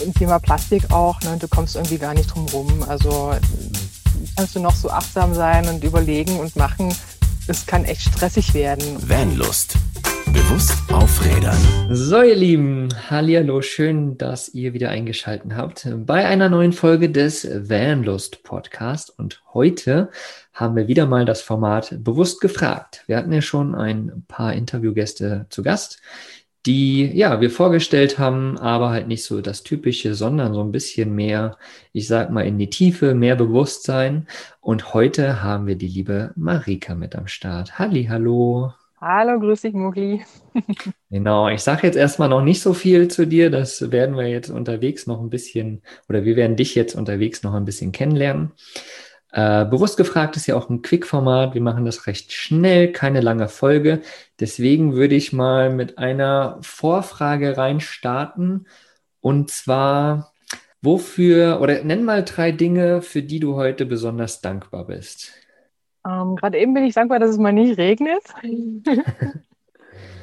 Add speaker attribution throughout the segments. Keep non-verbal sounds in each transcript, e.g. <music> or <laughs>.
Speaker 1: im Thema Plastik auch, ne, du kommst irgendwie gar nicht drum rum. Also kannst du noch so achtsam sein und überlegen und machen. Es kann echt stressig werden.
Speaker 2: Vanlust. Bewusst aufrädern.
Speaker 3: So, ihr Lieben, hallo, schön, dass ihr wieder eingeschaltet habt bei einer neuen Folge des Vanlust Podcast. Und heute haben wir wieder mal das Format bewusst gefragt. Wir hatten ja schon ein paar Interviewgäste zu Gast die ja wir vorgestellt haben, aber halt nicht so das Typische, sondern so ein bisschen mehr, ich sag mal, in die Tiefe, mehr Bewusstsein. Und heute haben wir die liebe Marika mit am Start. Halli, hallo.
Speaker 1: Hallo, grüß dich, Mugli. <laughs>
Speaker 3: genau, ich sage jetzt erstmal noch nicht so viel zu dir. Das werden wir jetzt unterwegs noch ein bisschen, oder wir werden dich jetzt unterwegs noch ein bisschen kennenlernen. Äh, bewusst gefragt ist ja auch ein Quick-Format. Wir machen das recht schnell, keine lange Folge. Deswegen würde ich mal mit einer Vorfrage reinstarten. Und zwar, wofür, oder nenn mal drei Dinge, für die du heute besonders dankbar bist.
Speaker 1: Ähm, Gerade eben bin ich dankbar, dass es mal nicht regnet. <laughs>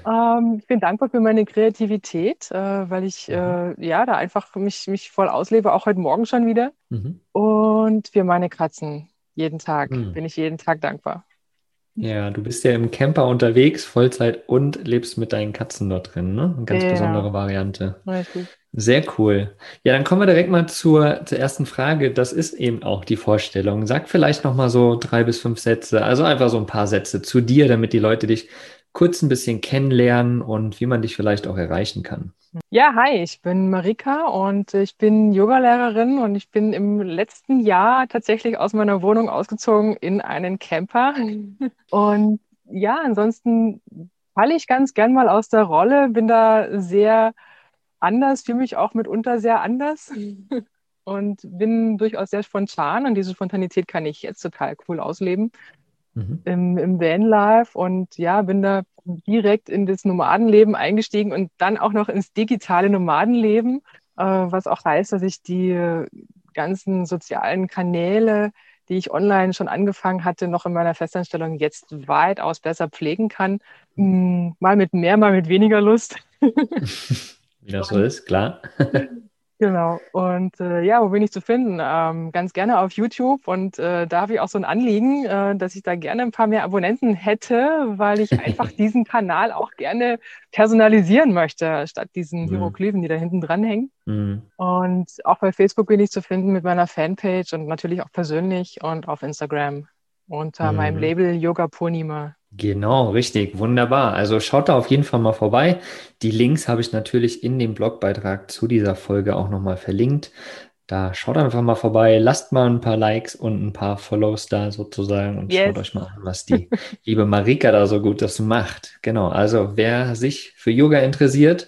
Speaker 1: Ähm, ich bin dankbar für meine Kreativität, äh, weil ich mhm. äh, ja da einfach mich, mich voll auslebe, auch heute Morgen schon wieder. Mhm. Und für meine Katzen. Jeden Tag mhm. bin ich jeden Tag dankbar.
Speaker 3: Ja, du bist ja im Camper unterwegs, Vollzeit und lebst mit deinen Katzen dort drin, ne? Eine ganz ja. besondere Variante. Richtig. Sehr cool. Ja, dann kommen wir direkt mal zur, zur ersten Frage. Das ist eben auch die Vorstellung. Sag vielleicht noch mal so drei bis fünf Sätze, also einfach so ein paar Sätze zu dir, damit die Leute dich kurz ein bisschen kennenlernen und wie man dich vielleicht auch erreichen kann.
Speaker 1: Ja, hi, ich bin Marika und ich bin Yogalehrerin und ich bin im letzten Jahr tatsächlich aus meiner Wohnung ausgezogen in einen Camper. <laughs> Und ja, ansonsten falle ich ganz gern mal aus der Rolle, bin da sehr anders, fühle mich auch mitunter sehr anders <laughs> und bin durchaus sehr spontan und diese Spontanität kann ich jetzt total cool ausleben mhm. im, im Vanlife und ja, bin da direkt in das Nomadenleben eingestiegen und dann auch noch ins digitale Nomadenleben, äh, was auch heißt, dass ich die ganzen sozialen Kanäle, die ich online schon angefangen hatte, noch in meiner Festanstellung jetzt weitaus besser pflegen kann. Hm, mal mit mehr, mal mit weniger Lust. <laughs>
Speaker 3: Wie das so ist, klar. <laughs>
Speaker 1: Genau. Und äh, ja, wo bin ich zu finden? Ähm, ganz gerne auf YouTube. Und äh, da habe ich auch so ein Anliegen, äh, dass ich da gerne ein paar mehr Abonnenten hätte, weil ich einfach <laughs> diesen Kanal auch gerne personalisieren möchte, statt diesen mhm. Hieroglyphen, die da hinten dran hängen. Mhm. Und auch bei Facebook bin ich zu finden mit meiner Fanpage und natürlich auch persönlich und auf Instagram unter mhm. meinem Label Yoga Ponima.
Speaker 3: Genau, richtig, wunderbar. Also schaut da auf jeden Fall mal vorbei. Die Links habe ich natürlich in dem Blogbeitrag zu dieser Folge auch nochmal verlinkt. Da schaut einfach mal vorbei, lasst mal ein paar Likes und ein paar Follows da sozusagen und yes. schaut euch mal an, was die <laughs> liebe Marika da so Gutes macht. Genau, also wer sich für Yoga interessiert,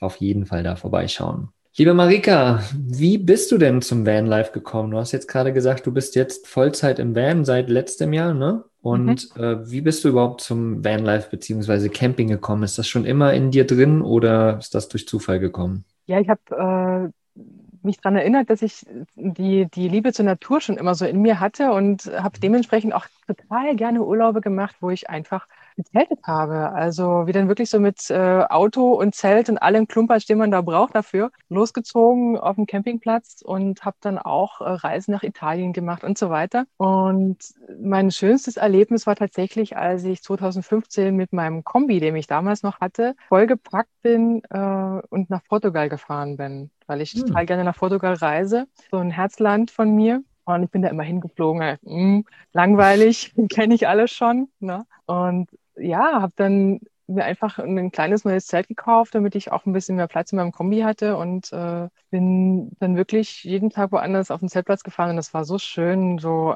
Speaker 3: auf jeden Fall da vorbeischauen. Liebe Marika, wie bist du denn zum Vanlife gekommen? Du hast jetzt gerade gesagt, du bist jetzt Vollzeit im Van seit letztem Jahr, ne? Und mhm. äh, wie bist du überhaupt zum Vanlife bzw. Camping gekommen? Ist das schon immer in dir drin oder ist das durch Zufall gekommen?
Speaker 1: Ja, ich habe äh, mich daran erinnert, dass ich die, die Liebe zur Natur schon immer so in mir hatte und habe dementsprechend auch total gerne Urlaube gemacht, wo ich einfach gezeltet habe. Also wie dann wirklich so mit äh, Auto und Zelt und allem Klumpers, den man da braucht dafür, losgezogen auf dem Campingplatz und habe dann auch äh, Reisen nach Italien gemacht und so weiter. Und mein schönstes Erlebnis war tatsächlich, als ich 2015 mit meinem Kombi, den ich damals noch hatte, vollgepackt bin äh, und nach Portugal gefahren bin, weil ich hm. total gerne nach Portugal reise. So ein Herzland von mir. Und ich bin da immer hingeflogen. Hm, langweilig, <laughs> kenne ich alles schon. Ne? Und ja, habe dann mir einfach ein kleines neues Zelt gekauft, damit ich auch ein bisschen mehr Platz in meinem Kombi hatte und äh, bin dann wirklich jeden Tag woanders auf den Zeltplatz gefahren und das war so schön, so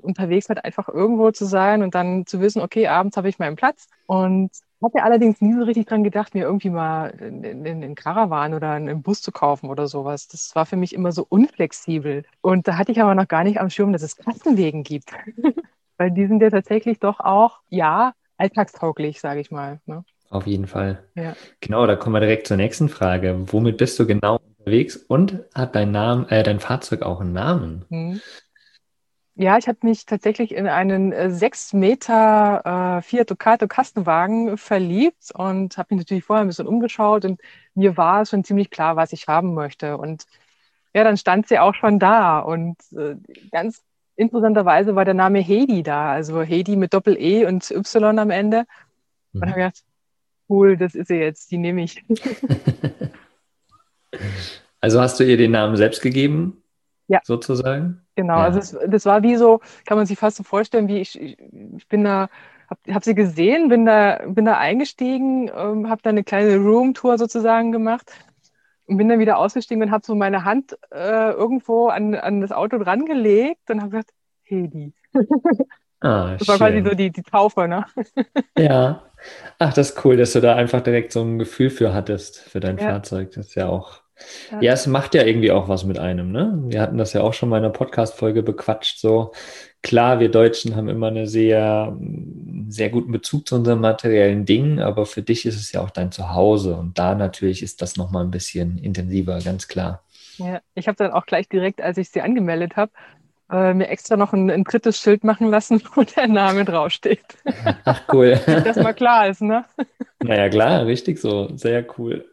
Speaker 1: unterwegs halt einfach irgendwo zu sein und dann zu wissen, okay, abends habe ich meinen Platz und hatte allerdings nie so richtig dran gedacht, mir irgendwie mal einen Karawan oder einen Bus zu kaufen oder sowas. Das war für mich immer so unflexibel. Und da hatte ich aber noch gar nicht am Schirm, dass es Kassenwegen gibt. <laughs> Weil die sind ja tatsächlich doch auch, ja, alltagstauglich, sage ich mal. Ne?
Speaker 3: Auf jeden Fall. Ja. Genau, da kommen wir direkt zur nächsten Frage. Womit bist du genau unterwegs und hat dein Name, äh, dein Fahrzeug auch einen Namen? Hm.
Speaker 1: Ja, ich habe mich tatsächlich in einen äh, sechs Meter äh, Fiat Ducato Kastenwagen verliebt und habe mich natürlich vorher ein bisschen umgeschaut und mir war schon ziemlich klar, was ich haben möchte. Und ja, dann stand sie auch schon da. Und äh, ganz interessanterweise war der Name Heidi da. Also Heidi mit Doppel-E und Y am Ende. Und mhm. habe gedacht, cool, das ist sie jetzt, die nehme ich. <laughs>
Speaker 3: also hast du ihr den Namen selbst gegeben?
Speaker 1: Ja.
Speaker 3: Sozusagen?
Speaker 1: Genau,
Speaker 3: ja.
Speaker 1: also es, das war wie so, kann man sich fast so vorstellen, wie ich, ich, ich bin da, habe hab sie gesehen, bin da, bin da eingestiegen, ähm, habe da eine kleine Roomtour sozusagen gemacht und bin dann wieder ausgestiegen und habe so meine Hand äh, irgendwo an, an das Auto dran gelegt und habe gesagt, Hedi. <laughs> Ah, das war quasi so die, die Taufe, ne? <laughs>
Speaker 3: Ja. Ach, das ist cool, dass du da einfach direkt so ein Gefühl für hattest, für dein ja. Fahrzeug. Das ist ja auch. Ja. ja. es macht ja irgendwie auch was mit einem, ne? Wir hatten das ja auch schon mal in einer Podcast-Folge bequatscht. So, klar, wir Deutschen haben immer einen sehr, sehr guten Bezug zu unseren materiellen Dingen, aber für dich ist es ja auch dein Zuhause und da natürlich ist das nochmal ein bisschen intensiver, ganz klar.
Speaker 1: Ja, ich habe dann auch gleich direkt, als ich sie angemeldet habe, äh, mir extra noch ein, ein, drittes Schild machen lassen, <laughs> wo der Name draufsteht.
Speaker 3: Ach cool. <laughs>
Speaker 1: Dass das mal klar ist, ne?
Speaker 3: Naja, klar, richtig so. Sehr cool.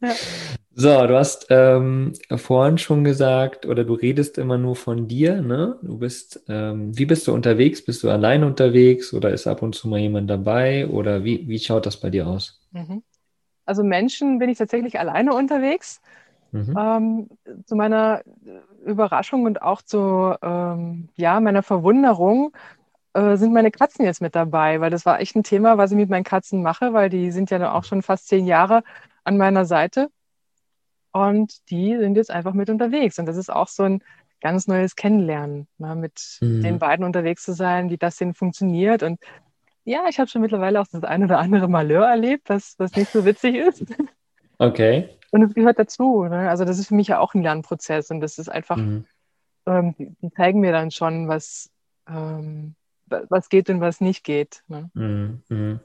Speaker 3: Ja. <laughs> So, du hast ähm, vorhin schon gesagt, oder du redest immer nur von dir, ne? Du bist, ähm, wie bist du unterwegs? Bist du allein unterwegs oder ist ab und zu mal jemand dabei? Oder wie, wie schaut das bei dir aus?
Speaker 1: Mhm. Also Menschen bin ich tatsächlich alleine unterwegs. Mhm. Ähm, zu meiner Überraschung und auch zu ähm, ja, meiner Verwunderung äh, sind meine Katzen jetzt mit dabei, weil das war echt ein Thema, was ich mit meinen Katzen mache, weil die sind ja auch schon fast zehn Jahre an meiner Seite und die sind jetzt einfach mit unterwegs und das ist auch so ein ganz neues Kennenlernen, ne, mit mhm. den beiden unterwegs zu sein, wie das denn funktioniert und ja, ich habe schon mittlerweile auch das ein oder andere Malheur erlebt, was, was nicht so witzig ist.
Speaker 3: Okay.
Speaker 1: Und es gehört dazu. Ne? Also das ist für mich ja auch ein Lernprozess und das ist einfach, mhm. ähm, die, die, zeigen mir dann schon, was, ähm, was geht und was nicht geht. Ne?
Speaker 3: Mhm.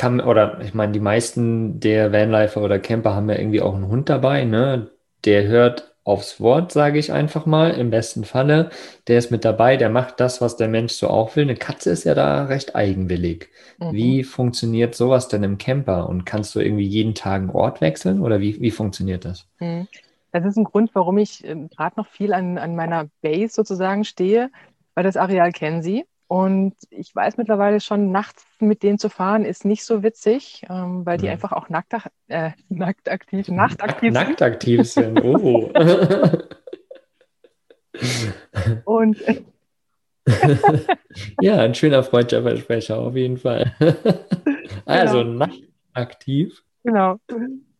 Speaker 3: Kann, oder ich meine, die meisten der Vanlifer oder Camper haben ja irgendwie auch einen Hund dabei, ne? Der hört aufs Wort, sage ich einfach mal, im besten Falle. Der ist mit dabei, der macht das, was der Mensch so auch will. Eine Katze ist ja da recht eigenwillig. Mhm. Wie funktioniert sowas denn im Camper? Und kannst du irgendwie jeden Tag einen Ort wechseln oder wie, wie funktioniert das?
Speaker 1: Mhm. Das ist ein Grund, warum ich äh, gerade noch viel an, an meiner Base sozusagen stehe, weil das Areal kennen sie. Und ich weiß mittlerweile schon, nachts mit denen zu fahren, ist nicht so witzig, ähm, weil die ja. einfach auch nackt, äh, <laughs> nackt aktiv, nachtaktiv
Speaker 3: sind. Nacktaktiv sind, oh. <laughs>
Speaker 1: Und <laughs>
Speaker 3: ja, ein schöner Freundschaftsversprecher auf jeden Fall. also genau. nachtaktiv.
Speaker 1: Genau.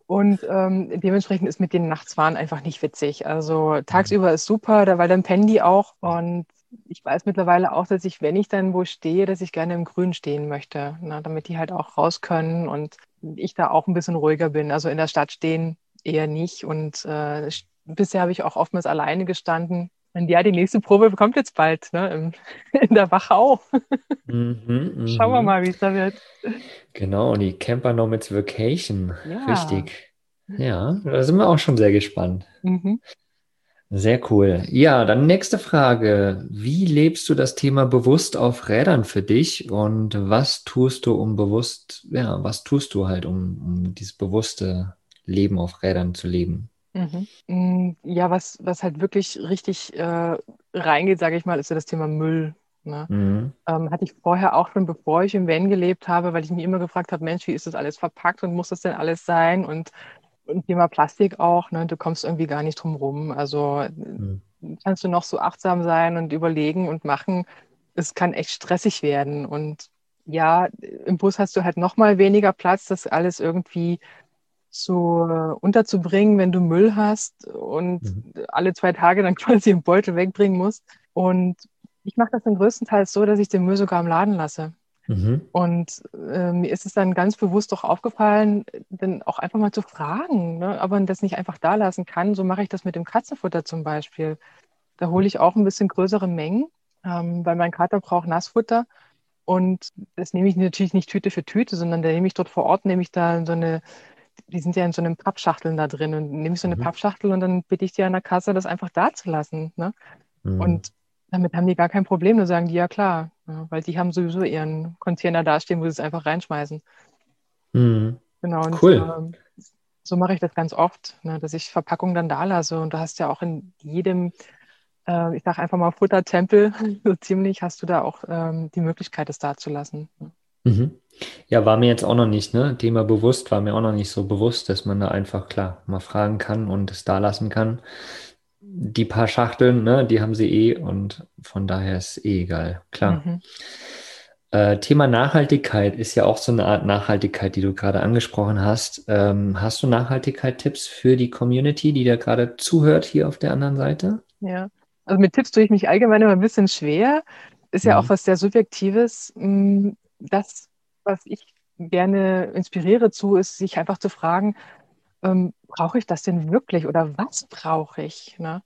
Speaker 1: Und ähm, dementsprechend ist mit denen nachts fahren einfach nicht witzig. Also tagsüber ist super, weil dann pennen die auch und ich weiß mittlerweile auch, dass ich, wenn ich dann wo stehe, dass ich gerne im Grün stehen möchte, ne, damit die halt auch raus können und ich da auch ein bisschen ruhiger bin. Also in der Stadt stehen eher nicht. Und äh, bisher habe ich auch oftmals alleine gestanden. Und ja, die nächste Probe kommt jetzt bald, ne, <laughs> in der Wachau. Mhm, <laughs> Schauen wir mhm. mal, wie es da wird.
Speaker 3: Genau, die Camper Nomads Vacation. Ja. Richtig. Ja, da sind wir auch schon sehr gespannt. Mhm. Sehr cool. Ja, dann nächste Frage. Wie lebst du das Thema bewusst auf Rädern für dich und was tust du, um bewusst, ja, was tust du halt, um, um dieses bewusste Leben auf Rädern zu leben?
Speaker 1: Mhm. Mm, ja, was, was halt wirklich richtig äh, reingeht, sage ich mal, ist ja das Thema Müll. Ne? Mhm. Ähm, hatte ich vorher auch schon, bevor ich im Van gelebt habe, weil ich mich immer gefragt habe, Mensch, wie ist das alles verpackt und muss das denn alles sein? Und und Thema Plastik auch, ne? du kommst irgendwie gar nicht drum rum. Also mhm. kannst du noch so achtsam sein und überlegen und machen. Es kann echt stressig werden. Und ja, im Bus hast du halt noch mal weniger Platz, das alles irgendwie so unterzubringen, wenn du Müll hast und mhm. alle zwei Tage dann <laughs> quasi im Beutel wegbringen musst. Und ich mache das dann größtenteils so, dass ich den Müll sogar im Laden lasse. Mhm. Und äh, mir ist es dann ganz bewusst auch aufgefallen, dann auch einfach mal zu fragen, ne? ob man das nicht einfach da lassen kann. So mache ich das mit dem Katzenfutter zum Beispiel. Da hole ich auch ein bisschen größere Mengen, ähm, weil mein Kater braucht Nassfutter. Und das nehme ich natürlich nicht Tüte für Tüte, sondern da nehme ich dort vor Ort, nehme ich da so eine, die sind ja in so einem Pappschachteln da drin und nehme ich so eine mhm. Pappschachtel und dann bitte ich die an der Kasse, das einfach da zu lassen. Ne? Mhm. Und damit haben die gar kein Problem. Da sagen die, ja klar, ja, weil die haben sowieso ihren Container dastehen, wo sie es einfach reinschmeißen.
Speaker 3: Mhm.
Speaker 1: Genau. Und,
Speaker 3: Cool.
Speaker 1: ähm, so mache ich das ganz oft, ne, dass ich Verpackungen dann da lasse. Und du hast ja auch in jedem, äh, ich sage einfach mal Futtertempel, <laughs> so ziemlich, hast du da auch ähm, die Möglichkeit, es da zu lassen.
Speaker 3: Mhm. Ja, war mir jetzt auch noch nicht, ne? Thema bewusst, war mir auch noch nicht so bewusst, dass man da einfach klar mal fragen kann und es da lassen kann. Die paar Schachteln, ne, die haben sie eh und von daher ist eh egal, klar.
Speaker 1: Mhm.
Speaker 3: Äh, Thema Nachhaltigkeit ist ja auch so eine Art Nachhaltigkeit, die du gerade angesprochen hast. Ähm, hast du Nachhaltigkeit-Tipps für die Community, die da gerade zuhört hier auf der anderen Seite?
Speaker 1: Ja, also mit Tipps tue ich mich allgemein immer ein bisschen schwer. Ist ja
Speaker 3: Mhm.
Speaker 1: auch was sehr Subjektives. Mm, Das, was ich gerne inspiriere zu, ist, sich einfach zu fragen, ähm, brauche ich das denn wirklich oder was brauche ich? Ne?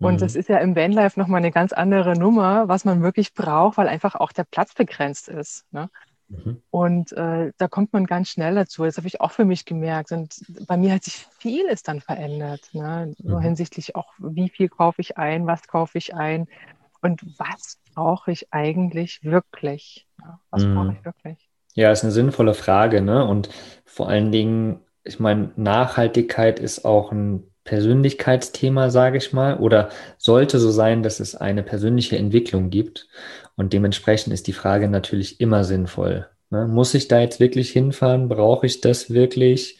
Speaker 1: Und das
Speaker 3: Mhm.
Speaker 1: ist ja im Vanlife nochmal eine ganz andere Nummer, was man wirklich braucht, weil einfach auch der Platz begrenzt ist. Ne?
Speaker 3: Mhm.
Speaker 1: Und äh, da kommt man ganz schnell dazu. Das habe ich auch für mich gemerkt. Und bei mir hat sich vieles dann verändert. Ne? So
Speaker 3: Mhm.
Speaker 1: hinsichtlich auch, wie viel kaufe ich ein, was kaufe ich ein und was brauche ich eigentlich wirklich? Ja, was
Speaker 3: Mhm.
Speaker 1: brauche ich wirklich?
Speaker 3: Ja, ist eine sinnvolle Frage, ne? Und vor allen Dingen, ich meine, Nachhaltigkeit ist auch ein Persönlichkeitsthema, sage ich mal, oder sollte so sein, dass es eine persönliche Entwicklung gibt. Und dementsprechend ist die Frage natürlich immer sinnvoll. Ne? Muss ich da jetzt wirklich hinfahren? Brauche ich das wirklich?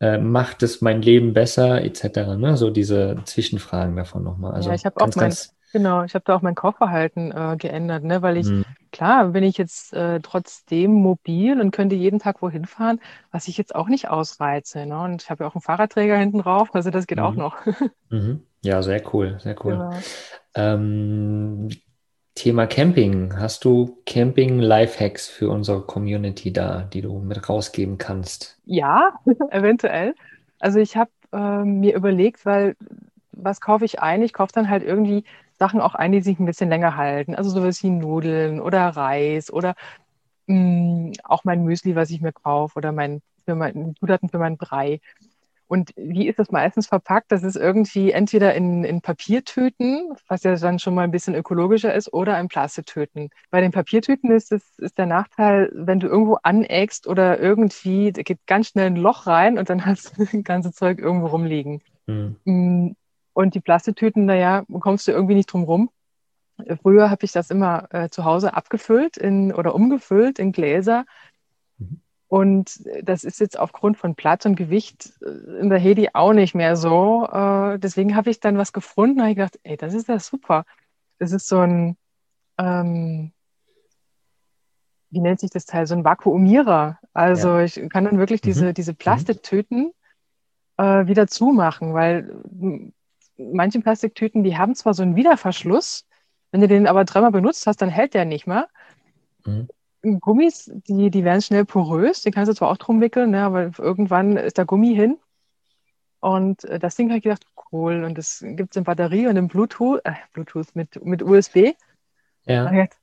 Speaker 3: Äh, macht es mein Leben besser, etc. Ne? So diese Zwischenfragen davon nochmal. Also
Speaker 1: ja, ich habe auch
Speaker 3: ganz,
Speaker 1: mein, genau, ich habe da auch mein Kaufverhalten äh, geändert, ne? weil ich
Speaker 3: Mhm.
Speaker 1: Klar, bin ich jetzt äh, trotzdem mobil und könnte jeden Tag wohin fahren, was ich jetzt auch nicht ausreize. Ne? Und ich habe ja auch einen Fahrradträger hinten drauf, also das geht auch
Speaker 3: Mhm.
Speaker 1: noch. <laughs>
Speaker 3: Mhm. Ja, sehr cool, sehr cool.
Speaker 1: Genau.
Speaker 3: Ähm, Thema Camping. Hast du Camping-Lifehacks für unsere Community da, die du mit rausgeben kannst?
Speaker 1: Ja, <laughs> eventuell. Also ich habe ähm, mir überlegt, weil was kaufe ich ein? Ich kaufe dann halt irgendwie Sachen auch ein, die sich ein bisschen länger halten. Also sowas wie Nudeln oder Reis oder mh, auch mein Müsli, was ich mir kaufe oder mein, für mein, Zutaten für meinen Brei. Und wie ist das meistens verpackt? Das ist irgendwie entweder in, in Papiertüten, was ja dann schon mal ein bisschen ökologischer ist, oder in Plastiktüten. Bei den Papiertüten ist, es, ist der Nachteil, wenn du irgendwo aneckst oder irgendwie, da geht ganz schnell ein Loch rein und dann <laughs> hast du das ganze Zeug irgendwo rumliegen.
Speaker 3: Hm.
Speaker 1: Und die Plastiktüten, naja, kommst du irgendwie nicht drum rum. Früher habe ich das immer äh, zu Hause abgefüllt in, oder umgefüllt in Gläser.
Speaker 3: Mhm.
Speaker 1: Und das ist jetzt aufgrund von Platz und Gewicht äh, in der Hedi auch nicht mehr so. Äh, deswegen habe ich dann was gefunden und habe gedacht, ey, das ist ja super. Das ist so ein, ähm, wie nennt sich das Teil? So ein Vakuumierer. Also ich kann dann wirklich diese,
Speaker 3: Mhm.
Speaker 1: diese Plastiktüten äh, wieder zumachen, weil manche Plastiktüten, die haben zwar so einen Wiederverschluss, wenn du den aber dreimal benutzt hast, dann hält der nicht mehr.
Speaker 3: Mhm.
Speaker 1: Gummis, die, die werden schnell porös, den kannst du zwar auch drum wickeln, ne, aber irgendwann ist der Gummi hin. Und äh, das Ding habe ich gedacht, cool. Und das gibt es in Batterie und in Bluetooth, äh, Bluetooth mit, mit USB.
Speaker 3: Ja.
Speaker 1: gedacht,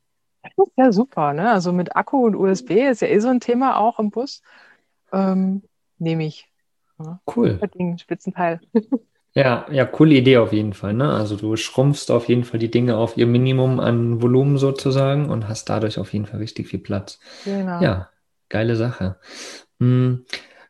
Speaker 1: Das ist ja super, ne? Also mit Akku und USB ist ja eh so ein Thema auch im Bus. Ähm, Nehme ich.
Speaker 3: Cool.
Speaker 1: Das Ding, Spitzenteil. <laughs>
Speaker 3: Ja, ja, coole Idee auf jeden Fall, ne? Also du schrumpfst auf jeden Fall die Dinge auf ihr Minimum an Volumen sozusagen und hast dadurch auf jeden Fall richtig viel Platz.
Speaker 1: Genau.
Speaker 3: Ja, geile Sache. Hm,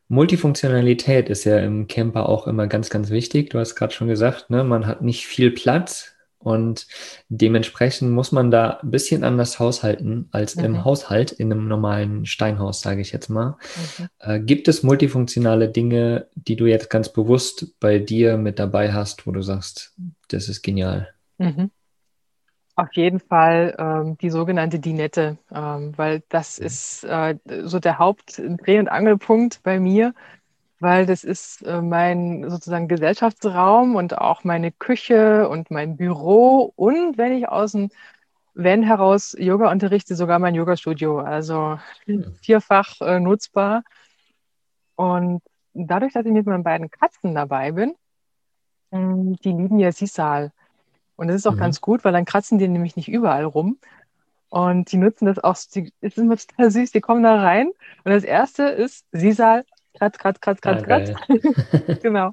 Speaker 3: Multifunktionalität ist ja im Camper auch immer ganz, ganz wichtig. Du hast gerade schon gesagt, ne? Man hat nicht viel Platz und dementsprechend muss man da ein bisschen anders haushalten als im
Speaker 1: Mhm.
Speaker 3: Haushalt, in einem normalen Steinhaus, sage ich jetzt mal.
Speaker 1: Mhm.
Speaker 3: Äh, gibt es multifunktionale Dinge, die du jetzt ganz bewusst bei dir mit dabei hast, wo du sagst, das ist genial?
Speaker 1: Mhm. Auf jeden Fall ähm, die sogenannte Dinette, ähm, weil das ist äh, so der Hauptdreh- und Angelpunkt bei mir, weil das ist äh, mein sozusagen Gesellschaftsraum und auch meine Küche und mein Büro und wenn ich aus dem Van heraus Yoga unterrichte, sogar mein Yogastudio, also vierfach äh, nutzbar. Und dadurch, dass ich mit meinen beiden Katzen dabei bin, mh, die lieben ja Sisal. Und das ist auch
Speaker 3: Mhm.
Speaker 1: ganz gut, weil dann kratzen die nämlich nicht überall rum. Und die nutzen das auch, die, das ist immer total süß, die kommen da rein. Und das erste ist Sisal, kratz, kratz, kratz,
Speaker 3: Ah,
Speaker 1: kratz, kratz.
Speaker 3: geil. <laughs>
Speaker 1: Genau.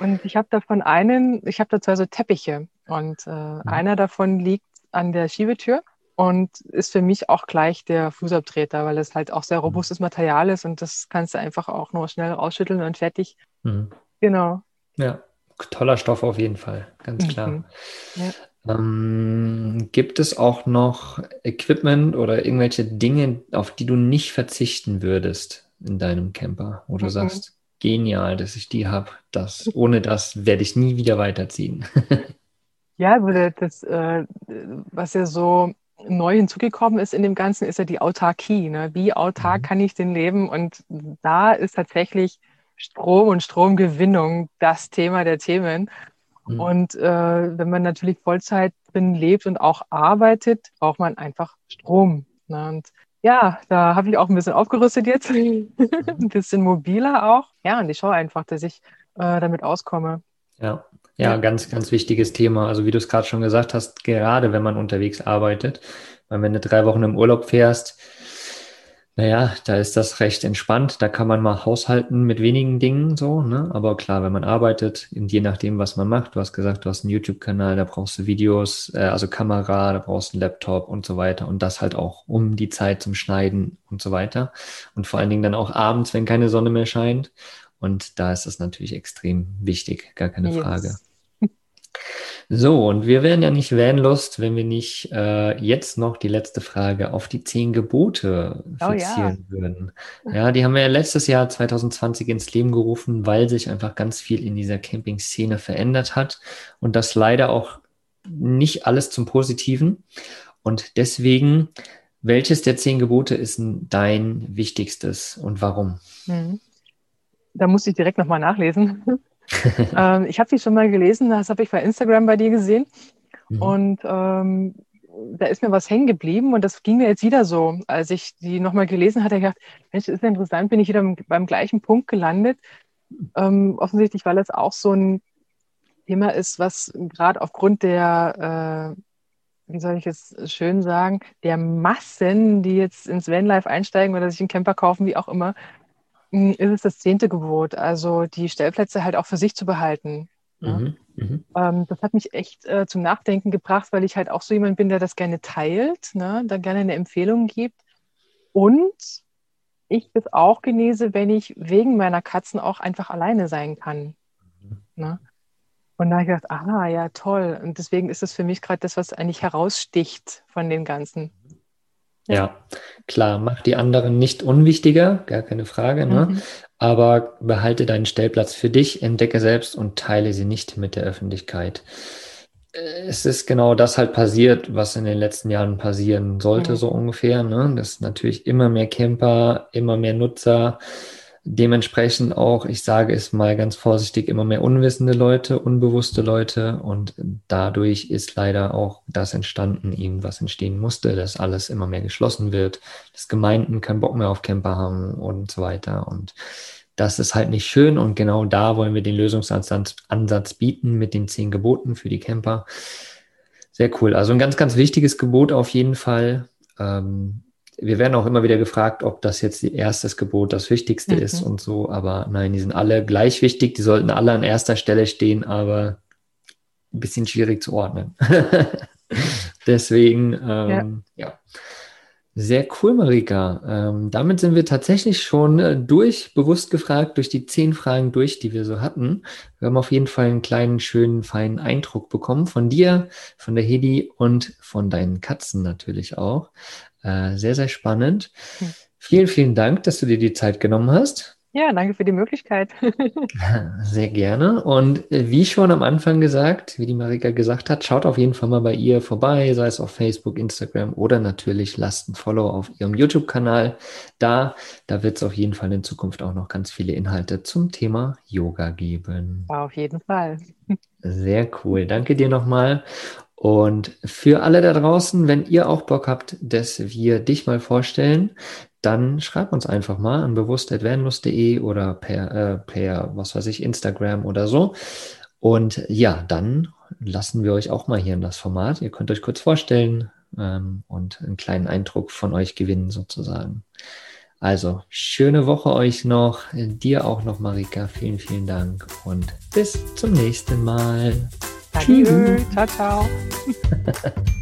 Speaker 1: Und ich habe davon einen, ich habe da zwei so Teppiche. Und äh, einer davon liegt an der Schiebetür. und ist für mich auch gleich der Fußabtreter, weil es halt auch sehr robustes Material ist und das kannst du einfach auch nur schnell rausschütteln und fertig. Mhm. Genau.
Speaker 3: Ja, toller Stoff auf jeden Fall, ganz klar. Mhm. Ja. Ähm, gibt es auch noch Equipment oder irgendwelche Dinge, auf die du nicht verzichten würdest in deinem Camper, wo du mhm. sagst, genial, dass ich die habe. Das, ohne das werde ich nie wieder weiterziehen. <laughs>
Speaker 1: ja, das, äh, was ja so neu hinzugekommen ist in dem Ganzen, ist ja die Autarkie. Ne? Wie autark mhm. kann ich denn leben? Und da ist tatsächlich Strom und Stromgewinnung das Thema der Themen. Mhm. Und äh, wenn man natürlich Vollzeit drin lebt und auch arbeitet, braucht man einfach Strom. Ne? Und ja, da habe ich auch ein bisschen aufgerüstet jetzt, <laughs> ein bisschen mobiler auch. Ja, und ich schaue einfach, dass ich äh, damit auskomme.
Speaker 3: Ja. Ja, ganz, ganz wichtiges Thema. Also wie du es gerade schon gesagt hast, gerade wenn man unterwegs arbeitet, weil wenn du drei Wochen im Urlaub fährst, naja, da ist das recht entspannt. Da kann man mal haushalten mit wenigen Dingen so, ne? Aber klar, wenn man arbeitet, je nachdem, was man macht, du hast gesagt, du hast einen YouTube-Kanal, da brauchst du Videos, äh, also Kamera, da brauchst du einen Laptop und so weiter. Und das halt auch um die Zeit zum Schneiden und so weiter. Und vor allen Dingen dann auch abends, wenn keine Sonne mehr scheint. Und da ist das natürlich extrem wichtig, gar keine yes. Frage. So, und wir wären ja nicht Vanlust, wenn wir nicht äh, jetzt noch die letzte Frage auf die zehn Gebote fixieren oh, ja. würden. Ja, die haben wir ja letztes Jahr 2020 ins Leben gerufen, weil sich einfach ganz viel in dieser Camping-Szene verändert hat und das leider auch nicht alles zum Positiven. Und deswegen, welches der zehn Gebote ist dein wichtigstes und warum?
Speaker 1: Mhm. Da muss ich direkt nochmal nachlesen. <laughs> ähm, ich habe die schon mal gelesen, das habe ich bei Instagram bei dir gesehen. Mhm. Und ähm, da ist mir was hängen geblieben und das ging mir jetzt wieder so. Als ich die nochmal gelesen hatte, ich gedacht, Mensch, das ist ja interessant, bin ich wieder beim gleichen Punkt gelandet. Ähm, offensichtlich, weil es auch so ein Thema ist, was gerade aufgrund der, äh, wie soll ich es schön sagen, der Massen, die jetzt ins Vanlife einsteigen oder sich einen Camper kaufen, wie auch immer, ist es das zehnte Gebot, also die Stellplätze halt auch für sich zu behalten. Ne? Mhm, mhm. ähm, das hat mich echt äh, zum Nachdenken gebracht, weil ich halt auch so jemand bin, der das gerne teilt, ne? da gerne eine Empfehlung gibt. Und ich das auch genieße, wenn ich wegen meiner Katzen auch einfach alleine sein kann. Mhm. Ne? Und da habe ich gedacht, ah ja, toll. Und deswegen ist das für mich gerade das, was eigentlich heraussticht von den Ganzen.
Speaker 3: Ja, klar, mach die anderen nicht unwichtiger, gar keine Frage, ne? Mhm. Aber behalte deinen Stellplatz für dich, entdecke selbst und teile sie nicht mit der Öffentlichkeit. Es ist genau das halt passiert, was in den letzten Jahren passieren sollte, mhm. so ungefähr. Ne? Dass natürlich immer mehr Camper, immer mehr Nutzer dementsprechend auch, ich sage es mal ganz vorsichtig, immer mehr unwissende Leute, unbewusste Leute und dadurch ist leider auch das entstanden, eben was entstehen musste, dass alles immer mehr geschlossen wird, dass Gemeinden keinen Bock mehr auf Camper haben und so weiter und das ist halt nicht schön und genau da wollen wir den Lösungsansatz Ansatz bieten mit den zehn Geboten für die Camper. Sehr cool. Also ein ganz, ganz wichtiges Gebot auf jeden Fall. Ähm, wir werden auch immer wieder gefragt, ob das jetzt die erstes Gebot das Wichtigste mhm. ist und so, aber nein, die sind alle gleich wichtig, die sollten alle an erster Stelle stehen, aber ein bisschen schwierig zu ordnen. <laughs> Deswegen, ähm, ja. ja. Sehr cool, Marika. Ähm, damit sind wir tatsächlich schon äh, durch, bewusst gefragt, durch die zehn Fragen durch, die wir so hatten. Wir haben auf jeden Fall einen kleinen, schönen, feinen Eindruck bekommen von dir, von der Hedi und von deinen Katzen natürlich auch. Äh, sehr, sehr spannend. Hm. Vielen, vielen Dank, dass du dir die Zeit genommen hast.
Speaker 1: Ja, danke für die Möglichkeit. <laughs>
Speaker 3: Sehr gerne. Und äh, wie schon am Anfang gesagt, wie die Marika gesagt hat, schaut auf jeden Fall mal bei ihr vorbei, sei es auf Facebook, Instagram oder natürlich lasst ein Follow auf ihrem YouTube-Kanal da. Da wird es auf jeden Fall in Zukunft auch noch ganz viele Inhalte zum Thema Yoga geben.
Speaker 1: Auf jeden Fall.
Speaker 3: Sehr cool. Danke dir nochmal. Und für alle da draußen, wenn ihr auch Bock habt, dass wir dich mal vorstellen, dann schreib uns einfach mal an bewusst.vanlust.de oder per, äh, per, was weiß ich, Instagram oder so. Und ja, dann lassen wir euch auch mal hier in das Format. Ihr könnt euch kurz vorstellen ähm, und einen kleinen Eindruck von euch gewinnen sozusagen. Also, schöne Woche euch noch. Dir auch noch, Marika. Vielen, vielen Dank und bis zum nächsten Mal.
Speaker 1: Adieu. Ciao, ciao. <laughs>